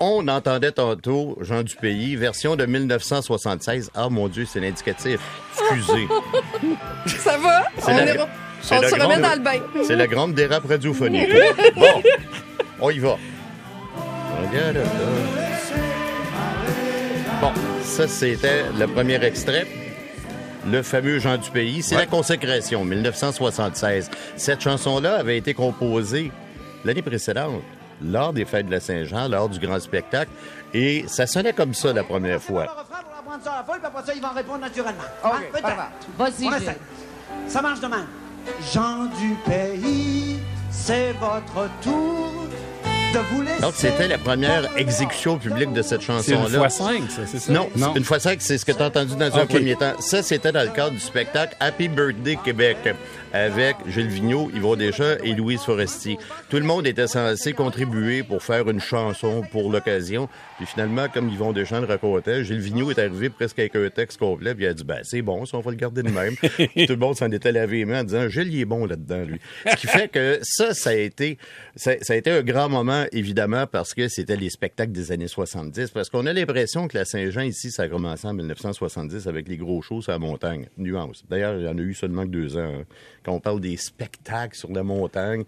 On entendait tantôt Jean Dupéry, version de 1976. Ah mon Dieu, c'est l'indicatif. Excusez. Ça va? C'est On, la- est- on la se remet grande- dans le bain. C'est la grande dérape radiophonique. Bon, on y va. Regarde là. Bon, ça c'était le premier extrait. Le fameux Jean du pays, c'est la consécration, 1976. Cette chanson-là avait été composée l'année précédente, lors des fêtes de la Saint-Jean, lors du grand spectacle, et ça sonnait comme ça la première fois. On va prendre ça à la foule, puis après ça, ils vont répondre naturellement. OK, Hein, peut-être. Vas-y, On Gilles. essaie. Ça marche de même. Jean du pays, c'est votre tour de vous laisser. Donc, c'était la première exécution publique de cette C'est chanson-là. une fois cinq, ça, c'est ça? Non, c'est une fois cinq, c'est ce que tu as entendu dans un premier temps. Ça, c'était dans le cadre du spectacle Happy Birthday Québec avec Gilles Vigneault, Yvon Deschamps et Louise Forestier. Tout le monde était censé contribuer pour faire une chanson pour l'occasion. Puis finalement, comme Yvon Deschamps le racontait, Gilles Vigneault est arrivé presque avec un texte complet, puis il a dit, ben, c'est bon, ça, on va le garder de même. Puis tout le monde s'en était lavé les mains en disant, Gilles, il est bon là-dedans, lui. Ce qui fait que ça, ça a été, ça, ça a été un grand moment, évidemment, parce que c'était les spectacles des années 70, parce qu'on a l'impression que la Saint-Jean, ici, ça a commencé en 1970 avec les gros shows sur la montagne. Nuance. D'ailleurs, il y en a eu seulement que deux ans. hein. Quand on parle des spectacles sur la montagne,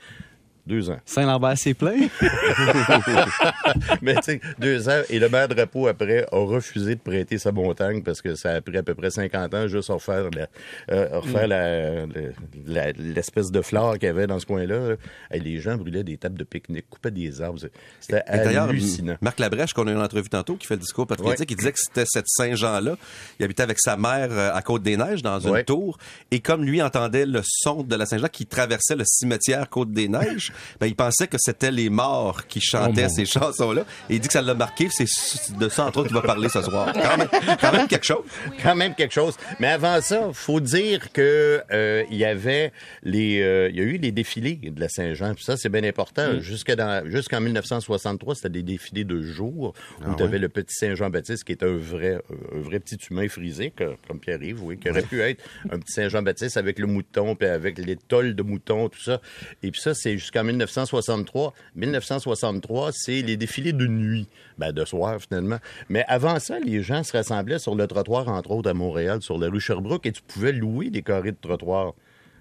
deux ans. Saint-Lambert, c'est plein. Mais tu sais, deux ans. Et le maire Drapeau, après, a refusé de prêter sa montagne parce que ça a pris à peu près 50 ans juste à refaire la- euh, refaire la- le- la- l'espèce de flore qu'il y avait dans ce coin-là. Et les gens brûlaient des tables de pique-nique, coupaient des arbres. C'était Et D'ailleurs, hallucinant. Marc Labrèche, qu'on a eu en entrevue tantôt, qui fait le discours patriotique, Ouais. il disait que c'était cette Saint-Jean-là. Il habitait avec sa mère euh, à Côte-des-Neiges, dans une Ouais. tour. Et comme lui entendait le son de la Saint-Jean qui traversait le cimetière Côte-des-Neiges, ben, il pensait que c'était les morts qui chantaient Oh, ces chansons-là. Et il dit que ça l'a marqué. C'est de ça, entre autres, qu'il va parler ce soir. Quand même, quand même quelque chose. quand même quelque chose. Mais avant ça, faut dire que euh, il y avait les, euh, il y a eu les défilés de la Saint-Jean. Ça, c'est bien important. Dans- jusqu'en 1963, c'était des défilés de jour où tu avais le petit Saint-Jean-Baptiste qui était un vrai, un vrai petit humain frisé, que- comme Pierre-Yves, oui, qui aurait pu être un petit Saint-Jean-Baptiste avec le mouton, puis avec les tolles de mouton, tout ça. Et puis ça, c'est jusqu'en 1963. 1963, c'est les défilés de nuit, ben de soir finalement. Mais avant ça, les gens se rassemblaient sur le trottoir, entre autres à Montréal, sur la rue Sherbrooke, et tu pouvais louer des carrés de trottoir.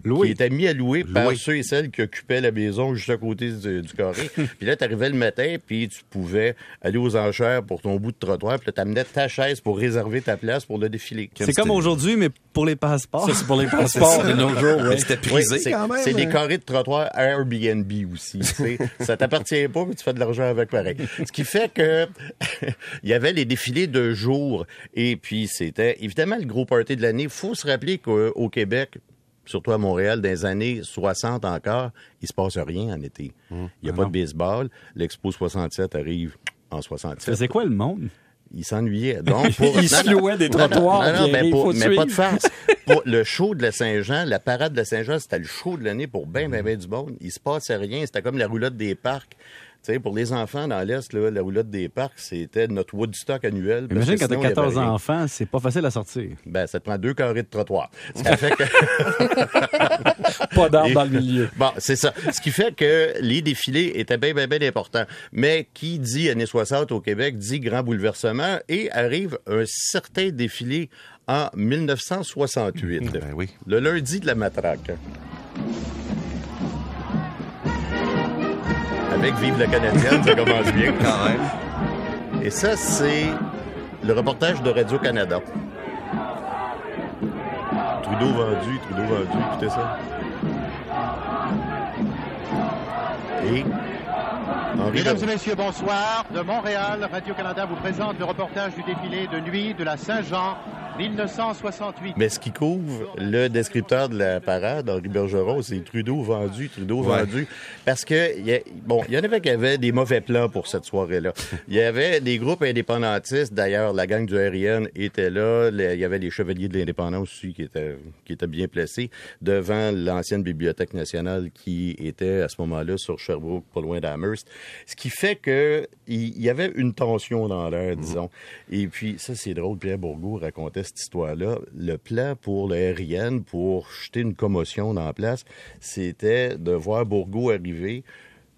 Louer. Qui étaient mis à louer par Louer. ceux et celles qui occupaient la maison juste à côté du, du carré. puis là, tu arrivais le matin, puis tu pouvais aller aux enchères pour ton bout de trottoir, puis là, tu amenais ta chaise pour réserver ta place pour le défilé. C'est comme aujourd'hui, mais pour les passeports. Ça, c'est pour les passeports de nos jours, ouais. c'était prisé c'est quand même. c'est des carrés de trottoir Airbnb aussi. ça t'appartient pas, mais tu fais de l'argent avec pareil. Ce qui fait que il y avait les défilés de jour. Et puis, c'était évidemment le gros party de l'année. Il faut se rappeler qu'au au Québec, surtout à Montréal, dans les années 60 encore, il se passe rien en été. Il n'y a pas de baseball. L'Expo 67 arrive en 67. C'est quoi le monde? Il s'ennuyait. Donc, pour... Il se louait des Non, non, trottoirs, Non, non, mais, pour- pas de farce. Pour le show de la Saint-Jean, la parade de la Saint-Jean, c'était le show de l'année pour bien, bien, bien du monde. Il se passait rien. C'était comme la roulotte des parcs. Tu sais, pour les enfants dans l'Est, là, la roulotte des parcs, c'était notre Woodstock annuel. parce Imagine que quand t'as sinon, il y avait 14 rien. enfants, c'est pas facile à sortir. Ben, ça te prend deux carrés de trottoir. Ce qui fait que... Pas d'arbre Et- dans le milieu. Bon, c'est ça. Ce qui fait que les défilés étaient bien, bien, bien importants. Mais qui dit années 60 au Québec dit grand bouleversement et arrive un certain défilé en 1968. Ben oui. Le lundi de la matraque. Avec Vive la Canadienne, ça commence bien. Quand même. Et ça, c'est le reportage de Radio-Canada. Trudeau vendu, Trudeau vendu, écoutez ça. Et Henri Mesdames et messieurs, bonsoir. De Montréal, Radio-Canada vous présente le reportage du défilé de nuit de la Saint-Jean 1968. Mais ce qui couvre le descripteur de la parade, Henri Bergeron, c'est Trudeau vendu, Trudeau Ouais. vendu. Parce que, y a- bon, il y en avait qui avaient des mauvais plans pour cette soirée-là. Il y avait des groupes indépendantistes, d'ailleurs, la gang du RIN était là, il y avait les Chevaliers de l'Indépendance aussi qui étaient, qui étaient bien placés devant l'ancienne Bibliothèque nationale qui était à ce moment-là sur Sherbrooke, pas loin d'Amherst. Ce qui fait que il y avait une tension dans l'air, disons. Et puis, ça, c'est drôle, Pierre Bourgault racontait cette histoire-là. Le plan pour le RIN, pour jeter une commotion dans la place, c'était de voir Bourgault arriver.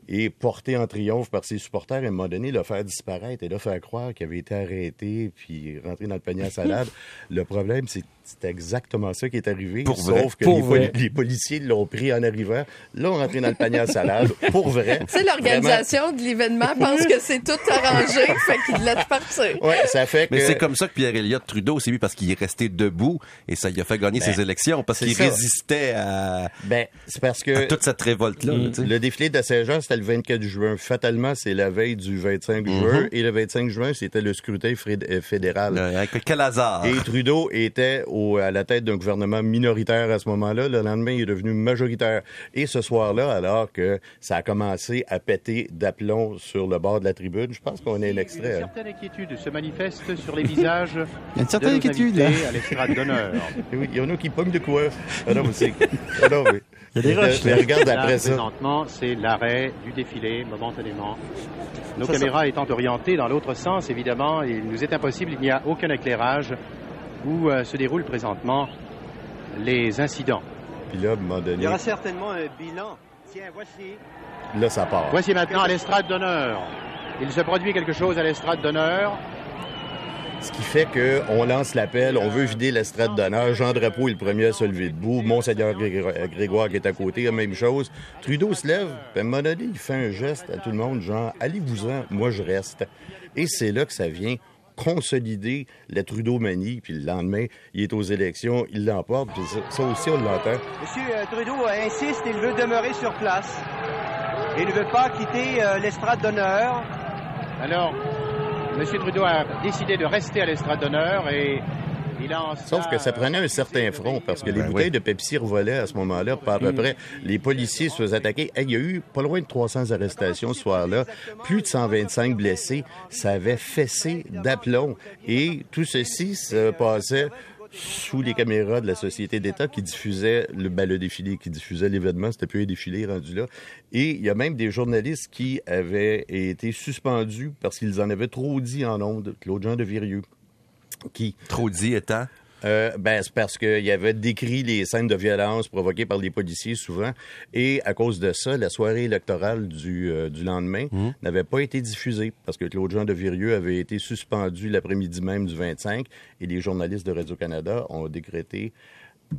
Et porté en triomphe par ses supporters, à un moment donné, le faire disparaître et le faire croire qu'il avait été arrêté puis rentré dans le panier à salade. le problème, c'est c'est exactement ça qui est arrivé. Pour sauf vrai. que Pour les, vrai. poli- les policiers l'ont pris en arrivant, l'ont rentré dans le panier à salade, pour vrai. Tu sais, l'organisation de l'événement pense que c'est tout arrangé, fait qu'il laisse partir. Ouais, ça fait que... Mais c'est comme ça que Pierre Elliott Trudeau s'est mis parce qu'il est resté debout et ça lui a fait gagner Ben, ses élections parce c'est qu'il ça. résistait à, Ben, c'est parce à que... toute cette révolte-là. là, tu sais. Le défilé de Saint-Jean, c'était le 24 juin. Fatalement, c'est la veille du 25 juin. Et le 25 juin, c'était le scrutin euh, fédéral. Euh, avec quel hasard? Et Trudeau était au- à la tête d'un gouvernement minoritaire à ce moment-là. Le lendemain, il est devenu majoritaire. Et ce soir-là, alors que ça a commencé à péter d'aplomb sur le bord de la tribune, je pense qu'on a un Une extrait. hein. certaine inquiétude se manifeste sur les visages Il y a une certaine inquiétude, là. à d'honneur. Oui, il y en a qui pognent de quoi. Ah non, mais c'est... Ah non, mais... Il y a des Mais- rushs, mais là. regarde Là, après ça. présentement, c'est l'arrêt du défilé, momentanément. Nos caméras étant orientées dans l'autre sens, évidemment, il nous est impossible, il n'y a aucun éclairage où euh, se déroulent présentement les incidents. Puis là, à un moment donné, certainement un bilan. Tiens, voici. là, ça part. Voici maintenant à l'estrade d'honneur. Il se produit quelque chose à l'estrade d'honneur. Ce qui fait qu'on lance l'appel, on veut vider l'estrade d'honneur. Jean Drapeau est le premier à se lever debout. Monseigneur Grégor- Grégoire qui est à côté, la même chose. Trudeau se lève, puis à un moment donné, il fait un geste à tout le monde, genre, allez-vous-en, moi je reste. Et c'est là que ça vient consolider la Trudeau-manie, puis le lendemain, il est aux élections, il l'emporte, puis ça, ça aussi, on l'entend. Monsieur euh, Trudeau insiste, il veut demeurer sur place. Il ne veut pas quitter euh, l'estrade d'honneur. Alors, M. Trudeau a décidé de rester à l'estrade d'honneur et il a en Sauf que ça prenait un certain front parce que les Ben bouteilles oui. de Pepsi revolaient à ce moment-là, pas à peu près. Les policiers se faisaient attaquer. Hey, il y a eu pas loin de 300 arrestations ce soir-là, plus de 125 blessés. Ça avait fessé d'aplomb. Et tout ceci se passait sous les caméras de la Société d'État qui diffusait le, ben, le défilé, qui diffusait l'événement. C'était plus un défilé rendu là. Et il y a même des journalistes qui avaient été suspendus parce qu'ils en avaient trop dit en ondes. Claude Jean de Virieux. Qui, Trop dit étant? Euh, ben, c'est parce qu'il avait décrit les scènes de violence provoquées par les policiers souvent. Et à cause de ça, la soirée électorale du, euh, du lendemain n'avait pas été diffusée parce que Claude-Jean de Virieux avait été suspendu l'après-midi même du 25 et les journalistes de Radio-Canada ont décrété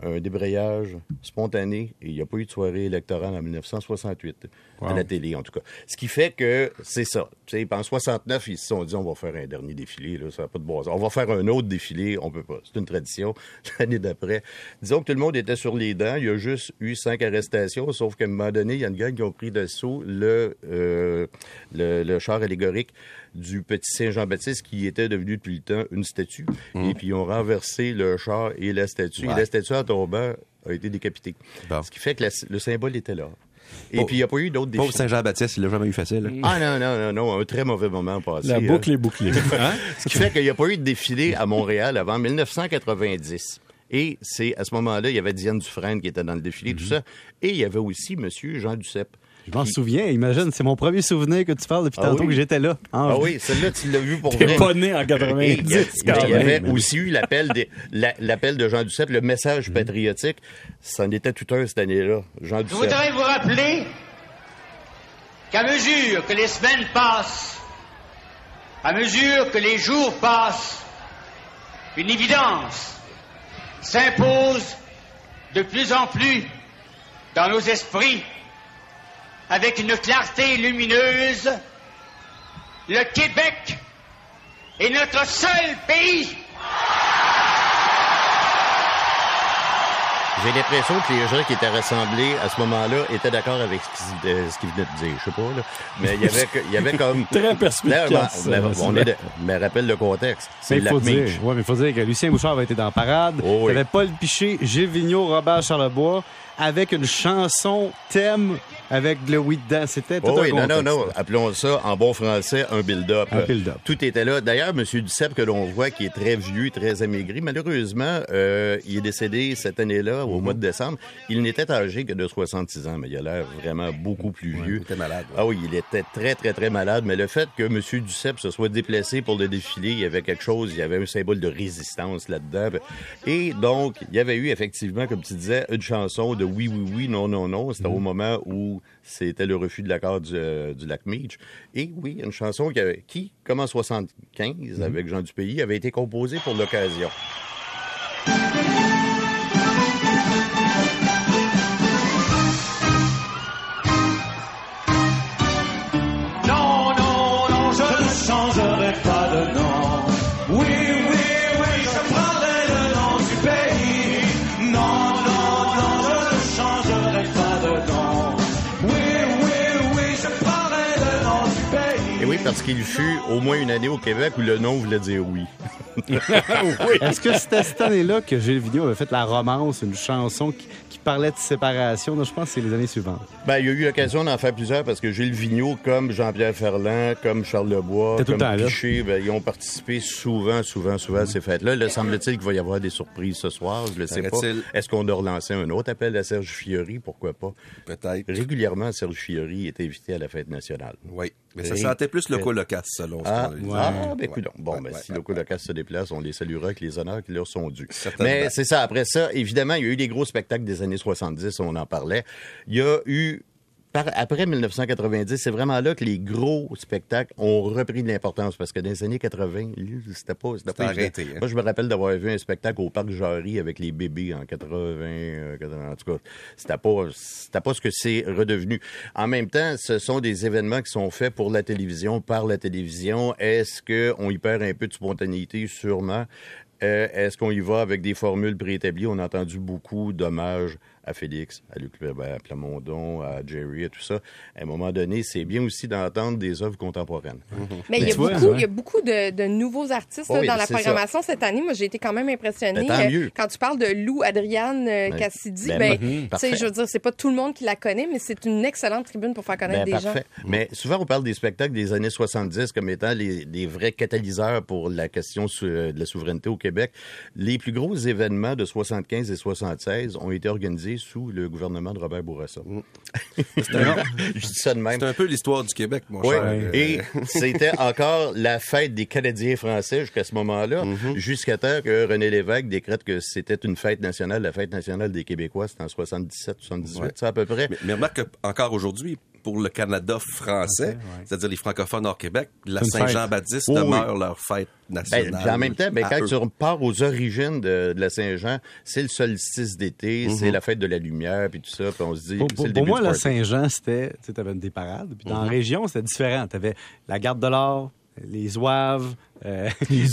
un débrayage spontané et il n'y a pas eu de soirée électorale en 1968 à la télé en tout cas. Ce qui fait que c'est ça. Tu sais, en 69, ils se sont dit on va faire un dernier défilé là, ça n'a pas de bon. On va faire un autre défilé, on peut pas. C'est une tradition. L'année d'après, disons que tout le monde était sur les dents. Il y a juste eu cinq arrestations, sauf qu'à un moment donné, il y a une gang qui ont pris d'assaut le, euh, le le char allégorique du petit Saint-Jean-Baptiste qui était devenu depuis le temps une statue. Et puis ils ont renversé le char et la statue. Et la statue en tombant a été décapitée. Bon. Ce qui fait que la- le symbole était là. Et Pauvre- puis il n'y a pas eu d'autres Pauvre défis. Saint-Jean-Baptiste, il l'a jamais eu facile. là. Ah non, non, non, non, un très mauvais moment passé. La hein. boucle est bouclée. Hein? Ce qui fait qu'il n'y a pas eu de défilé à Montréal avant 1990. Et c'est à ce moment-là, il y avait Diane Dufresne qui était dans le défilé, tout ça. Et il y avait aussi Monsieur Jean Duceppe. Je m'en souviens, imagine, c'est mon premier souvenir que tu parles depuis Ah tantôt oui? que j'étais là. Ah oui, celle-là, tu l'as vu pour T'es vrai. pas né en Et il y a- 90. il y avait aussi eu l'appel des- la- l'appel de Jean Duceppe, le message patriotique. C'en était tout un cette année-là. Jean Je voudrais vous rappeler qu'à mesure que les semaines passent, à mesure que les jours passent, une évidence s'impose de plus en plus dans nos esprits avec une clarté lumineuse. Le Québec est notre seul pays J'ai l'impression que les gens qui étaient rassemblés à ce moment-là étaient d'accord avec ce qu'ils euh, ce qu'ils venaient de dire. Je sais pas, là. Mais il y avait, il y avait comme... Très perspicace, mais, ça. on est de- mais rappelle le contexte. C'est la faut dire, ouais, mais il faut dire que Lucien Bouchard avait été dans la parade. Oh oui. Il y avait Paul Piché, Gilles Vigneault, Robert Charlebois, avec une chanson thème avec le oui dedans. C'était tout Oh un oui, non, non, non. Appelons ça en bon français un build-up. Un build-up. Tout était là. D'ailleurs, M. Duceppe, que l'on voit, qui est très vieux, très amaigri, malheureusement, euh, il est décédé cette année-là, Au mois de décembre. Il n'était âgé que de 66 ans, mais il a l'air vraiment beaucoup plus vieux. il était malade, ouais. Ah oui, il était très, très, très malade. Mais le fait que M. Duceppe se soit déplacé pour le défilé, il y avait quelque chose, il y avait un symbole de résistance là-dedans. Et donc, il y avait eu effectivement, comme tu disais, une chanson de oui, oui, oui, non, non, non. C'était au moment où c'était le refus de l'accord du, euh, du lac Meach. Et oui, une chanson qui, avait- qui comme en 75, avec Jean Dupays, avait été composée pour l'occasion. Oui, parce qu'il fut au moins une année au Québec où le nom voulait dire oui. Est-ce que c'était cette année-là que Gilles Vigneault avait fait La Romance, une chanson qui, qui parlait de séparation? Non, je pense que c'est les années suivantes. Ben, il y a eu l'occasion d'en faire plusieurs parce que Gilles Vigneault, comme Jean-Pierre Ferland, comme Charles Lebois, comme. Piché, ben, ils ont participé souvent, souvent, souvent à ces fêtes-là. Là, semble-t-il qu'il va y avoir des surprises ce soir. Je ne sais pas. Est-ce qu'on a relancé un autre appel à Serge Fiori? Pourquoi pas? Peut-être. Régulièrement, Serge Fiori est invité à la fête nationale. Oui. Mais ça sentait plus loco-locasse, selon ce Ah, qu'on a dit. ah, ben, Ouais. coudonc. Bon, Ouais, ben, ouais, si ouais, le Colocas se déplace, on les saluera avec les honneurs qui leur sont dus. Mais c'est ça. Après ça, évidemment, il y a eu des gros spectacles des années 70, on en parlait. Il y a eu, par- après 1990, c'est vraiment là que les gros spectacles ont repris de l'importance parce que dans les années 80, c'était pas, c'était pas arrêté, hein. Moi, je me rappelle d'avoir vu un spectacle au Parc Jarry avec les bébés en 80, euh, 80, en tout cas. C'était pas, c'était pas ce que c'est redevenu. En même temps, ce sont des événements qui sont faits pour la télévision, par la télévision. Est-ce qu'on y perd un peu de spontanéité? Sûrement. Euh, Est-ce qu'on y va avec des formules préétablies? On a entendu beaucoup d'hommages à Félix, à Luc à Plamondon, à Jerry, à tout ça. À un moment donné, c'est bien aussi d'entendre des œuvres contemporaines. Mais il y a tu vois, beaucoup, ouais. il y a beaucoup de, de nouveaux artistes Oui, dans la programmation cette année. Moi, j'ai été quand même impressionnée. Ben, Euh, mieux. Quand tu parles de Lou Adriane euh, Ben, Cassidy, ben, ben, mhm, tu sais, parfait. je veux dire, c'est pas tout le monde qui la connaît, mais c'est une excellente tribune pour faire connaître Ben, des parfait. Mais souvent, on parle des spectacles des années 70 comme étant les, des vrais catalyseurs pour la question de la souveraineté au Québec. Les plus gros événements de 75 et 76 ont été organisés sous le gouvernement de Robert Bourassa. Je dis ça de même. C'est un peu l'histoire du Québec, mon Oui, cher. Et c'était encore la fête des Canadiens français jusqu'à ce moment-là, Mhm. jusqu'à temps que René Lévesque décrète que c'était une fête nationale, la fête nationale des Québécois, c'était en 77, 78, Ouais. c'est à peu près. Mais, mais remarque qu'encore aujourd'hui, pour le Canada français, c'est-à-dire les francophones hors Québec, la. Saint-Jean-Baptiste Oui, oui. demeure leur fête Ben, nationale. en même temps, ben, quand eux. tu repars aux origines de, de la Saint-Jean, c'est le solstice d'été, c'est la fête de la lumière, puis tout ça, puis on se dit, Pour, le pour moi, la. Saint-Jean, c'était, tu avais des parades. Puis dans la région, c'était différent. Tu avais la garde de l'or, les zouaves, euh,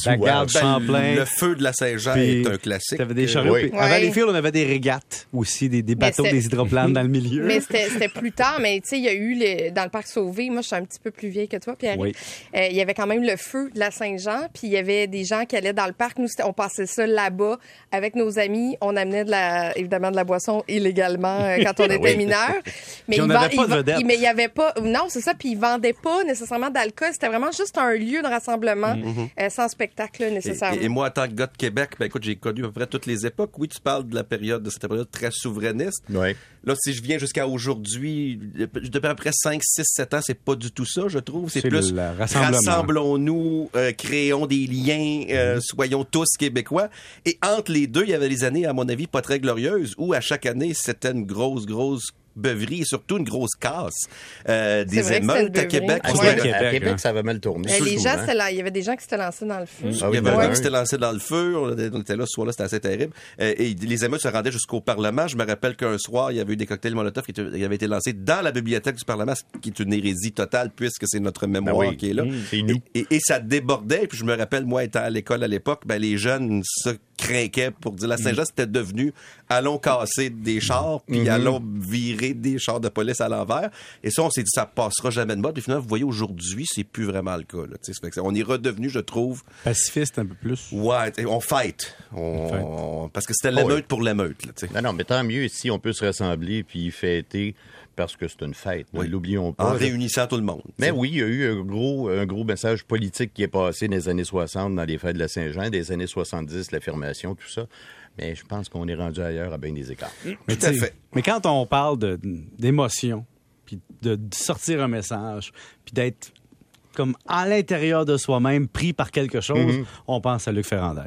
la garde Ben, Champlain. Le feu de la Saint-Jean est un classique. T'avais des chariots. Oui. Avant Ouais. les filles, on avait des régates aussi, des, des bateaux, des hydroplanes dans le milieu. Mais c'était plus tard, mais tu sais, il y a eu le- dans le parc Sauvé, moi je suis un petit peu plus vieille que toi, Pierre. Oui. Euh, il y avait quand même le feu de la Saint-Jean, puis il y avait des gens qui allaient dans le parc. Nous, on passait ça là-bas avec nos amis. On amenait de la, évidemment de la boisson illégalement euh, quand on était Oui. mineurs. Mais il y avait pas, non, c'est ça. Puis ils vendaient pas nécessairement d'alcool. C'était vraiment juste un lieu de rassemblement euh, sans spectacle là, nécessairement. et- et moi, en tant que gars de Québec, ben écoute, j'ai connu à peu près toutes les époques. Oui, tu parles de la période, de cette période très souverainiste. Là, si je viens jusqu'à aujourd'hui, depuis à peu près 5, 6, 7 ans, c'est pas du tout ça, je trouve. C'est plus rassemblons-nous, euh, créons des liens, euh, soyons tous québécois. Et entre les deux, il y avait des années, à mon avis, pas très glorieuses, où à chaque année, c'était une grosse, grosse beuverie et surtout une grosse casse. Euh, des émeutes c'était à Québec. À, Ouais. Québec, Québec, à Québec, hein. ça avait mal tourné. Euh, les souvent. gens, c'était là- il y avait des gens qui s'étaient lancés dans le feu. Ah Il y avait ben gars oui. qui s'était lancé dans le feu. On était là ce soir-là, c'était assez terrible. Euh, et les émeutes se rendaient jusqu'au Parlement. Je me rappelle qu'un soir, il y avait eu des cocktails Molotov qui, étaient- qui avaient été lancés dans la bibliothèque du Parlement, ce qui est une hérésie totale puisque c'est notre mémoire Ben oui. qui est là. C'est nous. Et, et- et ça débordait. Puis je me rappelle, moi, étant à l'école à l'époque, ben, les jeunes se craquaient pour dire la Saint-Jean, c'était devenu allons casser des chars, puis allons virer des chars de police à l'envers. Et ça, on s'est dit, ça passera jamais de mode. Puis finalement, vous voyez, aujourd'hui, c'est plus vraiment le cas. Là, fait que on est redevenu, je trouve, Pacifiste un peu plus. Ouais, on fight. On... Parce que c'était Oh, l'émeute oui. pour l'émeute. Non, non, mais tant mieux si on peut se rassembler puis fêter parce que c'est une fête. Oui. l'oublions En pas. réunissant tout le monde. Mais oui, il y a eu un gros, un gros message politique qui est passé dans les années 60 dans les fêtes de la Saint-Jean, des années 70, l'affirmation, tout ça. Mais je pense qu'on est rendu ailleurs à bien des écarts. Mais Tout à fait. Mais quand on parle d'émotion, puis de, de sortir un message, puis d'être comme à l'intérieur de soi-même pris par quelque chose, on pense à Luc Ferrandez.